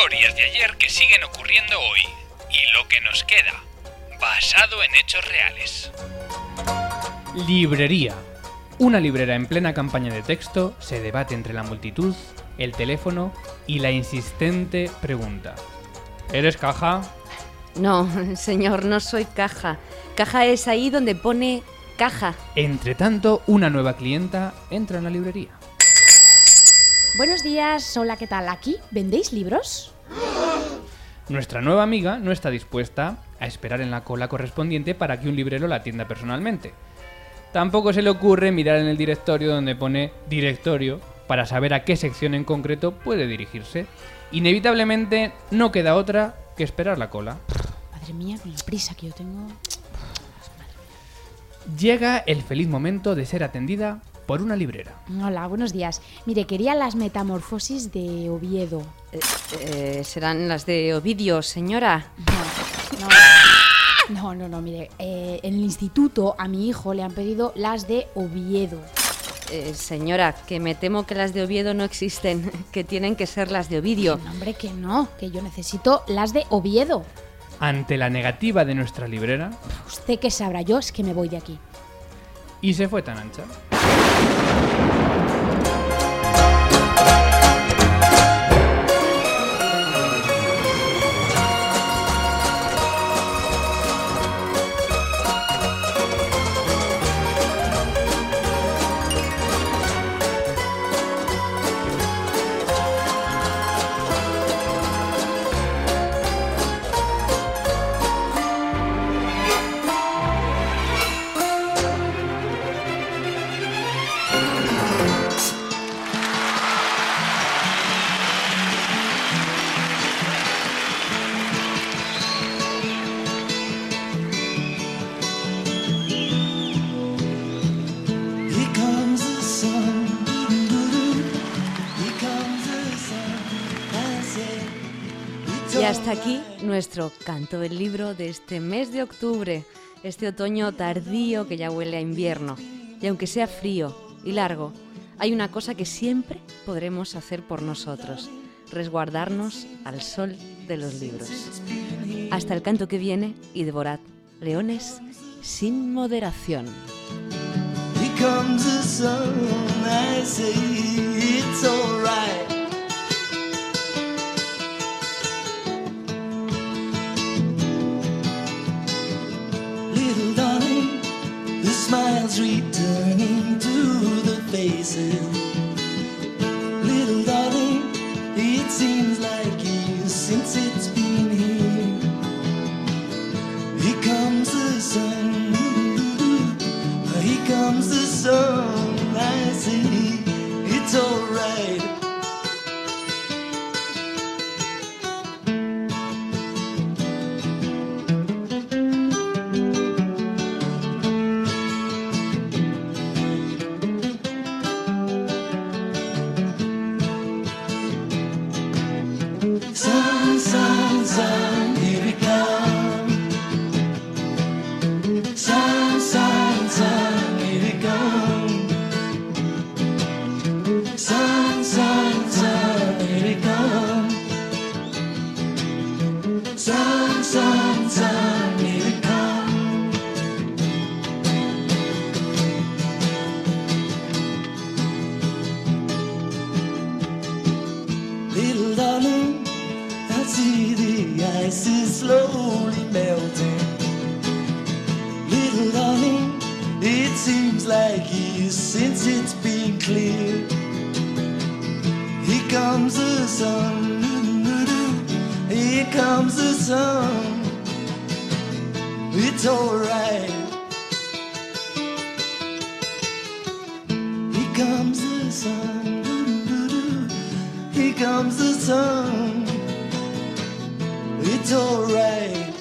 historias de ayer que siguen ocurriendo hoy y lo que nos queda, basado en hechos reales. Librería. Una librera en plena campaña de texto se debate entre la multitud, el teléfono y la insistente pregunta. ¿Eres caja? No, señor, no soy caja. Caja es ahí donde pone caja. Entre tanto, una nueva clienta entra en la librería. Buenos días, hola, ¿qué tal? ¿Aquí vendéis libros? Nuestra nueva amiga no está dispuesta a esperar en la cola correspondiente para que un librero la atienda personalmente. Tampoco se le ocurre mirar en el directorio donde pone directorio para saber a qué sección en concreto puede dirigirse. Inevitablemente no queda otra que esperar la cola. Madre mía, con la prisa que yo tengo. Llega el feliz momento de ser atendida por una librera. Hola, buenos días. Mire, quería las metamorfosis de Oviedo. Eh, serán las de Ovidio, señora. No, no, no, no, no, mire. eh, en el instituto a mi hijo le han pedido las de Oviedo. Eh, señora, que me temo que las de Oviedo no existen, que tienen que ser las de Ovidio. No, hombre, que no, que yo necesito las de Oviedo. Ante la negativa de nuestra librera, Usted que sabrá, yo es que me voy de aquí. y se fue tan ancha. Y hasta aquí nuestro canto del libro de este mes de octubre, este otoño tardío que ya huele a invierno. Y aunque sea frío y largo, hay una cosa que siempre podremos hacer por nosotros, resguardarnos al sol de los libros. Hasta el canto que viene y devorad leones sin moderación. Smiles returning to the faces. Like years since it's been clear. Comes the sun, here comes the sun. It's alright. Here comes the sun, here comes the sun. It's alright.